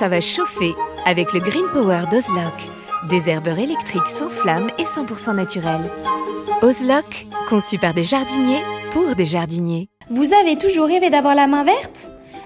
ça va chauffer avec le Green Power d'Ozlock. Des herbeurs électriques sans flamme et 100% naturels. Ozlock, conçu par des jardiniers pour des jardiniers. Vous avez toujours rêvé d'avoir la main verte?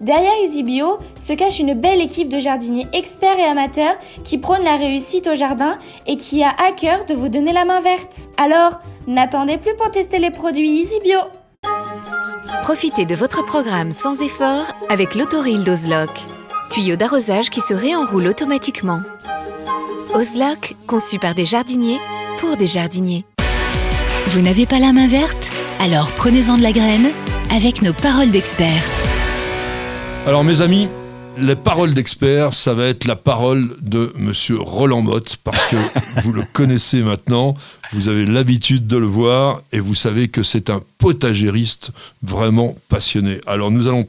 Derrière EasyBio se cache une belle équipe de jardiniers experts et amateurs qui prônent la réussite au jardin et qui a à cœur de vous donner la main verte. Alors, n'attendez plus pour tester les produits EasyBio. Profitez de votre programme sans effort avec l'autoril d'Ozlock. Tuyau d'arrosage qui se réenroule automatiquement. Ozlock, conçu par des jardiniers pour des jardiniers. Vous n'avez pas la main verte? Alors prenez-en de la graine avec nos paroles d'experts. Alors mes amis, les paroles d'experts, ça va être la parole de Monsieur Roland Motte, parce que vous le connaissez maintenant, vous avez l'habitude de le voir, et vous savez que c'est un potagériste vraiment passionné. Alors nous allons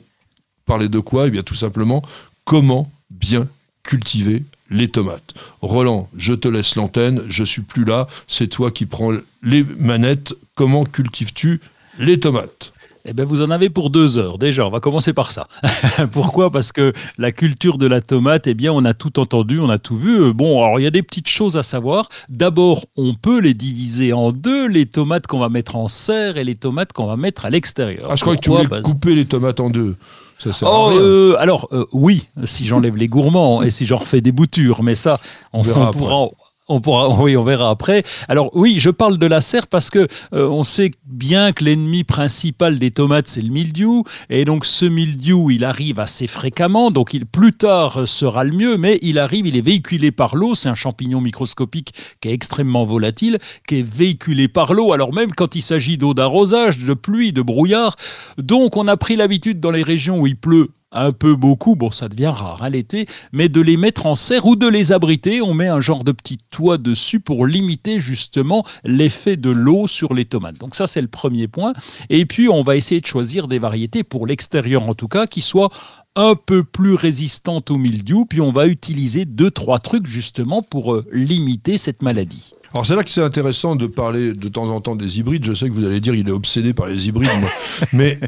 parler de quoi? Eh bien tout simplement, comment bien cultiver les tomates. Roland, je te laisse l'antenne, je suis plus là, c'est toi qui prends les manettes. Comment cultives-tu les tomates? Eh bien, vous en avez pour deux heures. Déjà, on va commencer par ça. Pourquoi? Parce que la culture de la tomate, eh bien, on a tout entendu, on a tout vu. Bon, alors, il y a des petites choses à savoir. D'abord, on peut les diviser en deux, les tomates qu'on va mettre en serre et les tomates qu'on va mettre à l'extérieur. Ah, je crois que tu voulais couper les tomates en deux. Ça sert oh, euh, alors, euh, oui, si j'enlève les gourmands et si j'en refais des boutures, mais ça, on, on pourra... On pourra, oui, on verra après. Alors oui, je parle de la serre parce que euh, on sait bien que l'ennemi principal des tomates c'est le mildiou et donc ce mildiou il arrive assez fréquemment, donc il plus tard sera le mieux, mais il arrive, il est véhiculé par l'eau. C'est un champignon microscopique qui est extrêmement volatile, qui est véhiculé par l'eau. Alors même quand il s'agit d'eau d'arrosage, de pluie, de brouillard, donc on a pris l'habitude dans les régions où il pleut un peu beaucoup, bon ça devient rare à hein, l'été, mais de les mettre en serre ou de les abriter. On met un genre de petit toit dessus pour limiter justement l'effet de l'eau sur les tomates. Donc ça c'est le premier point. Et puis on va essayer de choisir des variétés pour l'extérieur en tout cas qui soient un peu plus résistantes au mildiou, puis on va utiliser deux trois trucs justement pour euh, limiter cette maladie. Alors c'est là que c'est intéressant de parler de temps en temps des hybrides. Je sais que vous allez dire il est obsédé par les hybrides, mais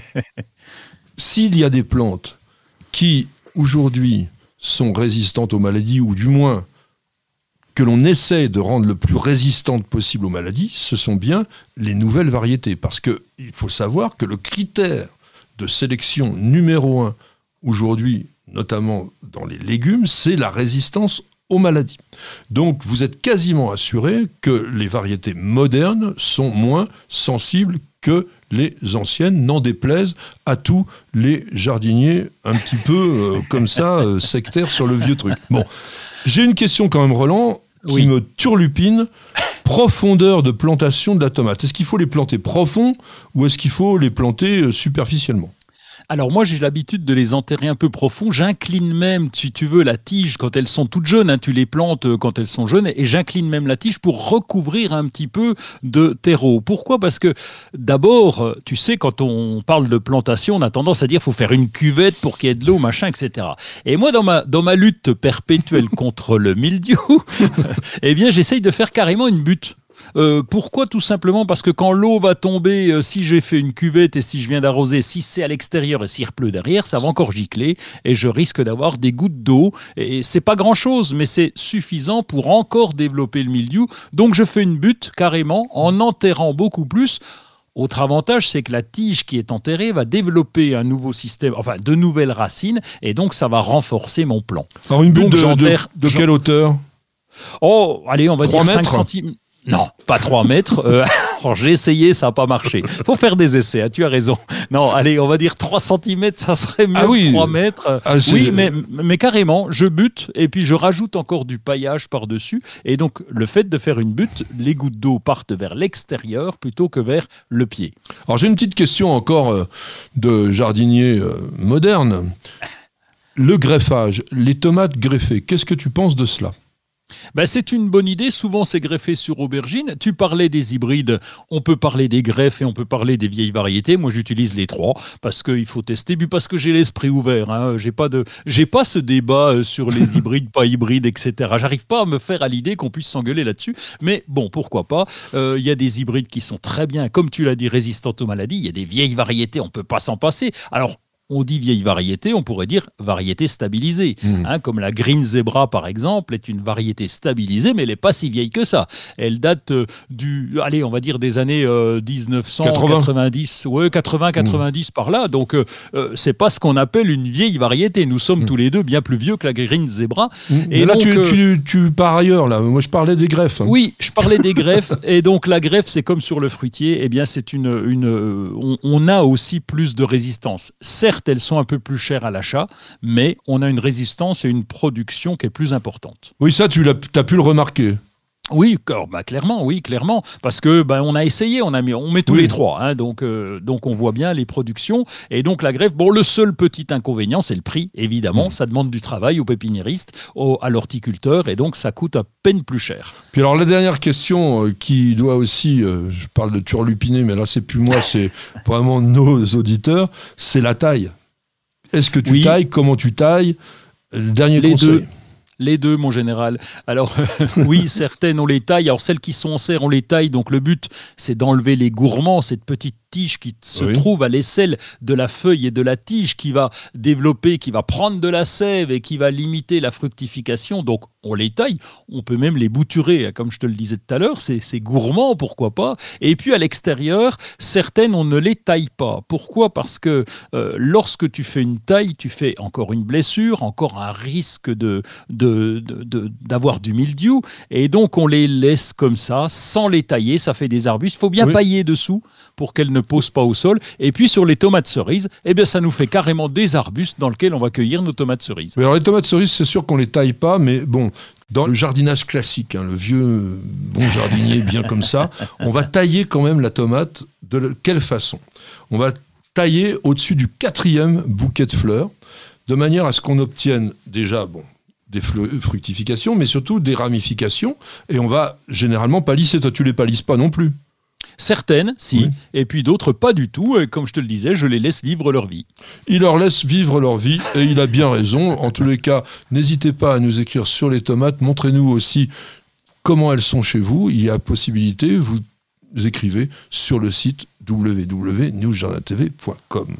s'il y a des plantes qui aujourd'hui sont résistantes aux maladies, ou du moins que l'on essaie de rendre le plus résistante possible aux maladies, ce sont bien les nouvelles variétés. Parce qu'il faut savoir que le critère de sélection numéro un aujourd'hui, notamment dans les légumes, c'est la résistance aux maladies. Donc vous êtes quasiment assuré que les variétés modernes sont moins sensibles que les anciennes, n'en déplaisent à tous les jardiniers un petit peu euh, comme ça, euh, sectaires sur le vieux truc. Bon, j'ai une question quand même, Roland, qui me turlupine. Profondeur de plantation de la tomate. Est-ce qu'il faut les planter profond ou est-ce qu'il faut les planter euh, superficiellement? Alors moi j'ai l'habitude de les enterrer un peu profond. J'incline même, si tu veux, la tige quand elles sont toutes jeunes. Hein, tu les plantes euh, quand elles sont jeunes et j'incline même la tige pour recouvrir un petit peu de terreau. Pourquoi? Parce que d'abord, euh, tu sais, quand on parle de plantation, on a tendance à dire faut faire une cuvette pour qu'il y ait de l'eau, machin, etc. Et moi dans ma dans ma lutte perpétuelle contre le mildiou, eh bien j'essaye de faire carrément une butte. Euh, pourquoi Tout simplement parce que quand l'eau va tomber, euh, si j'ai fait une cuvette et si je viens d'arroser, si c'est à l'extérieur et s'il pleut derrière, ça va encore gicler et je risque d'avoir des gouttes d'eau. Et c'est pas grand chose, mais c'est suffisant pour encore développer le milieu. Donc je fais une butte carrément en enterrant beaucoup plus. Autre avantage, c'est que la tige qui est enterrée va développer un nouveau système, enfin de nouvelles racines, et donc ça va renforcer mon plan. Alors une butte de, de, quelle hauteur? Oh, allez, on va dire 5 cm. Non, pas 3 mètres. Euh, j'ai essayé, ça n'a pas marché. faut faire des essais, hein, tu as raison. Non, allez, on va dire 3 cm, ça serait mieux ah oui. 3 mètres. Ah, oui, mais, mais carrément, je bute et puis je rajoute encore du paillage par-dessus. Et donc, le fait de faire une butte, les gouttes d'eau partent vers l'extérieur plutôt que vers le pied. Alors, j'ai une petite question encore euh, de jardinier euh, moderne. le greffage, les tomates greffées, qu'est-ce que tu penses de cela? Ben, c'est une bonne idée. Souvent, c'est greffé sur aubergine. Tu parlais des hybrides. On peut parler des greffes et on peut parler des vieilles variétés. Moi, j'utilise les trois parce qu'il faut tester. Puis parce que j'ai l'esprit ouvert. Hein. J'ai pas de, j'ai pas ce débat euh, sur les hybrides, pas hybrides, etc. J'arrive pas à me faire à l'idée qu'on puisse s'engueuler là-dessus. Mais bon, pourquoi pas? Euh, Il y a des hybrides qui sont très bien, comme tu l'as dit, résistantes aux maladies. Il y a des vieilles variétés. On peut pas s'en passer. Alors on dit vieille variété, on pourrait dire variété stabilisée. Hmm. Hein, comme la Green Zebra, par exemple, est une variété stabilisée, mais elle n'est pas si vieille que ça. Elle date euh, du, allez, on va dire des années 1990, euh, ouais, 80, 90 par là. Donc, euh, c'est pas ce qu'on appelle une vieille variété. Nous sommes hmm. tous les deux bien plus vieux que la Green Zebra. Hmm. Et là, tu, tu, pars ailleurs, là. Moi, je parlais des greffes. Hein. Oui, je parlais des greffes. Et donc, la greffe, c'est comme sur le fruitier. Eh bien, c'est une, une on, on a aussi plus de résistance. Certes, elles sont un peu plus chères à l'achat, mais on a une résistance et une production qui est plus importante. Oui, ça, tu as, pu le remarquer. Oui, bah, clairement, oui, clairement, parce que bah, on a essayé, on a mis, on met tous les trois, hein, donc euh, donc on voit bien les productions et donc la grève. Bon, le seul petit inconvénient, c'est le prix, évidemment, mmh. ça demande du travail aux pépiniéristes, à l'horticulteur et donc ça coûte à peine plus cher. Puis alors la dernière question euh, qui doit aussi, euh, je parle de turlupiner, mais là c'est plus moi, c'est vraiment nos auditeurs, c'est la taille. Est-ce que tu tailles? Comment tu tailles? Dernier les conseil. Deux. Les deux, mon général. Alors, oui, certaines, on les taille. Alors, celles qui sont en serre, on les taille. Donc, le but, c'est d'enlever les gourmands, cette petite tige qui se trouve à l'aisselle de la feuille et de la tige qui va développer, qui va prendre de la sève et qui va limiter la fructification. Donc on les taille, on peut même les bouturer, comme je te le disais tout à l'heure, c'est gourmand, pourquoi pas. Et puis à l'extérieur, certaines, on ne les taille pas. Pourquoi? Parce que euh, lorsque tu fais une taille, tu fais encore une blessure, encore un risque de d'avoir du mildiou, et donc on les laisse comme ça, sans les tailler, ça fait des arbustes. Il faut bien pailler dessous pour qu'elles ne posent pas au sol. Et puis sur les tomates cerises, eh bien ça nous fait carrément des arbustes dans lesquels on va cueillir nos tomates cerises. alors les tomates cerises, c'est sûr qu'on les taille pas, mais bon, dans le jardinage classique, hein, le vieux bon jardinier bien comme ça, on va tailler quand même la tomate de quelle façon? On va tailler au-dessus du quatrième bouquet de fleurs, de manière à ce qu'on obtienne déjà bon, des fructifications, mais surtout des ramifications, et on va généralement palisser. Toi, tu les palisses pas non plus. Certaines, si, et puis d'autres pas du tout. Et comme je te le disais, je les laisse vivre leur vie. Il leur laisse vivre leur vie et il a bien raison. En tous les cas, n'hésitez pas à nous écrire sur les tomates. Montrez-nous aussi comment elles sont chez vous. Il y a possibilité, vous écrivez sur le site www.newsjournaltv.com.